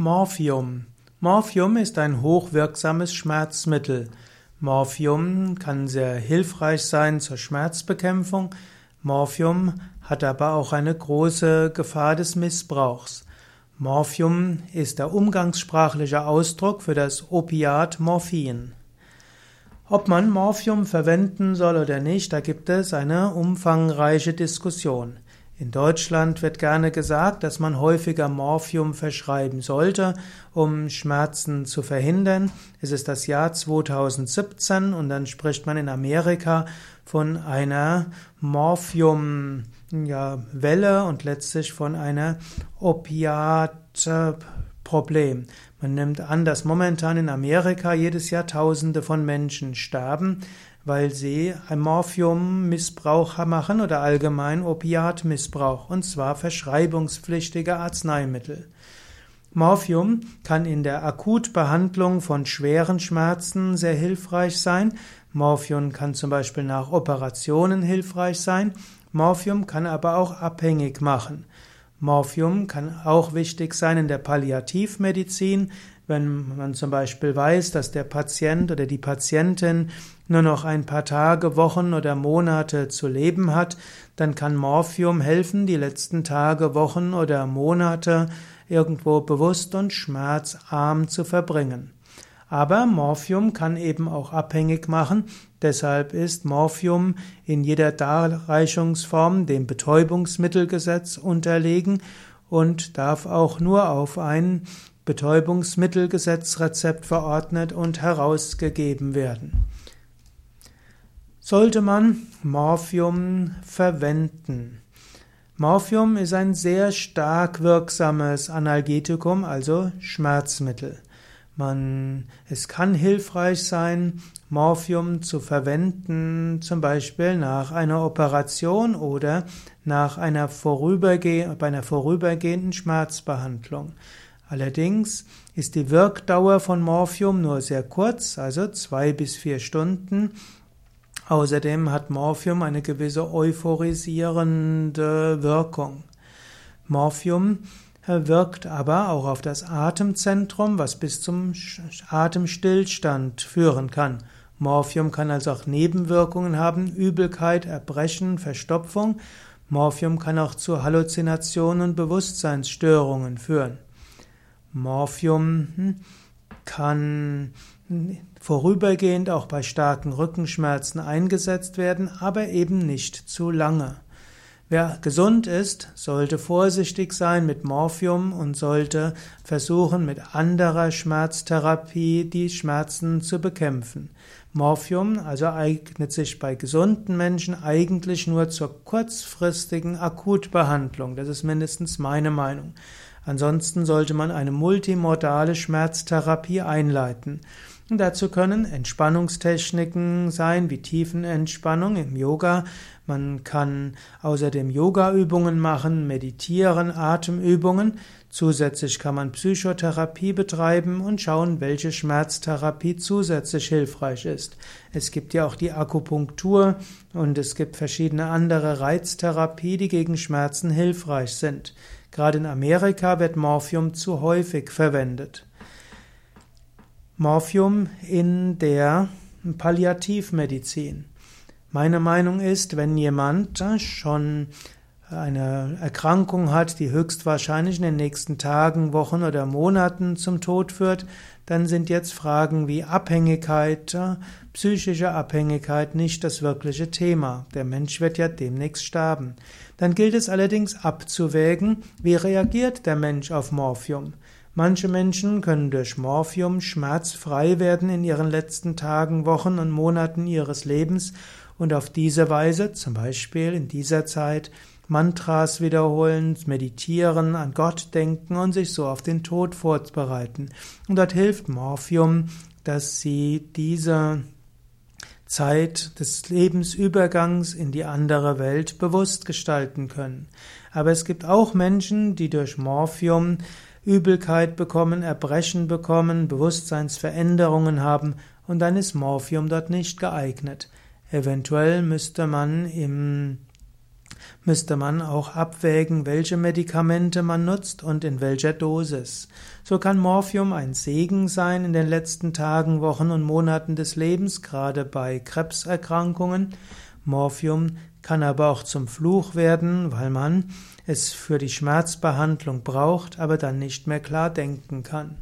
Morphium. Morphium ist ein hochwirksames Schmerzmittel. Morphium kann sehr hilfreich sein zur Schmerzbekämpfung. Morphium hat aber auch eine große Gefahr des Missbrauchs. Morphium ist der umgangssprachliche Ausdruck für das Opiat Morphin. Ob man Morphium verwenden soll oder nicht, da gibt es eine umfangreiche Diskussion. In Deutschland wird gerne gesagt, dass man häufiger Morphium verschreiben sollte, um Schmerzen zu verhindern. Es ist das Jahr 2017 und dann spricht man in Amerika von einer Morphium ja, und letztlich von einer Opiat-Problem. Man nimmt an, dass momentan in Amerika jedes Jahr Tausende von Menschen sterben, weil sie Morphium-Missbrauch machen oder allgemein Opiatmissbrauch, und zwar verschreibungspflichtige Arzneimittel. Morphium kann in der Akutbehandlung von schweren Schmerzen sehr hilfreich sein. Morphium kann zum Beispiel nach Operationen hilfreich sein. Morphium kann aber auch abhängig machen. Morphium kann auch wichtig sein in der Palliativmedizin, wenn man zum Beispiel weiß, dass der Patient oder die Patientin nur noch ein paar Tage, Wochen oder Monate zu leben hat, dann kann Morphium helfen, die letzten Tage, Wochen oder Monate irgendwo bewusst und schmerzarm zu verbringen. Aber Morphium kann eben auch abhängig machen, deshalb ist Morphium in jeder Darreichungsform dem Betäubungsmittelgesetz unterlegen und darf auch nur auf ein Betäubungsmittelgesetzrezept verordnet und herausgegeben werden. Sollte man Morphium verwenden? Morphium ist ein sehr stark wirksames Analgetikum, also Schmerzmittel. Man, es kann hilfreich sein, Morphium zu verwenden, zum Beispiel nach einer Operation oder nach einer vorüberge bei einer vorübergehenden Schmerzbehandlung. Allerdings ist die Wirkdauer von Morphium nur sehr kurz, also zwei bis vier Stunden. Außerdem hat Morphium eine gewisse euphorisierende Wirkung. Morphium wirkt aber auch auf das Atemzentrum, was bis zum Atemstillstand führen kann. Morphium kann also auch Nebenwirkungen haben, Übelkeit, Erbrechen, Verstopfung. Morphium kann auch zu Halluzinationen und Bewusstseinsstörungen führen. Morphium hm, kann vorübergehend auch bei starken Rückenschmerzen eingesetzt werden, aber eben nicht zu lange. Wer gesund ist, sollte vorsichtig sein mit Morphium und sollte versuchen, mit anderer Schmerztherapie die Schmerzen zu bekämpfen. Morphium also eignet sich bei gesunden Menschen eigentlich nur zur kurzfristigen Akutbehandlung. Das ist mindestens meine Meinung. Ansonsten sollte man eine multimodale Schmerztherapie einleiten. Und dazu können Entspannungstechniken sein, wie Tiefenentspannung im Yoga. Man kann außerdem Yogaübungen machen, meditieren, Atemübungen. Zusätzlich kann man Psychotherapie betreiben und schauen, welche Schmerztherapie zusätzlich hilfreich ist. Es gibt ja auch die Akupunktur und es gibt verschiedene andere Reiztherapie, die gegen Schmerzen hilfreich sind. Gerade in Amerika wird Morphium zu häufig verwendet. Morphium in der Palliativmedizin. Meine Meinung ist, wenn jemand schon eine Erkrankung hat, die höchstwahrscheinlich in den nächsten Tagen, Wochen oder Monaten zum Tod führt, dann sind jetzt Fragen wie Abhängigkeit, psychische Abhängigkeit nicht das wirkliche Thema. Der Mensch wird ja demnächst sterben. Dann gilt es allerdings abzuwägen, wie reagiert der Mensch auf Morphium. Manche Menschen können durch Morphium schmerzfrei werden in ihren letzten Tagen, Wochen und Monaten ihres Lebens und auf diese Weise, zum Beispiel in dieser Zeit, Mantras wiederholen, meditieren, an Gott denken und sich so auf den Tod vorbereiten. Und dort hilft Morphium, dass sie diese Zeit des Lebensübergangs in die andere Welt bewusst gestalten können. Aber es gibt auch Menschen, die durch Morphium Übelkeit bekommen, Erbrechen bekommen, Bewusstseinsveränderungen haben und dann ist Morphium dort nicht geeignet. Eventuell müsste man im müsste man auch abwägen, welche Medikamente man nutzt und in welcher Dosis. So kann Morphium ein Segen sein in den letzten Tagen, Wochen und Monaten des Lebens, gerade bei Krebserkrankungen. Morphium kann aber auch zum Fluch werden, weil man es für die Schmerzbehandlung braucht, aber dann nicht mehr klar denken kann.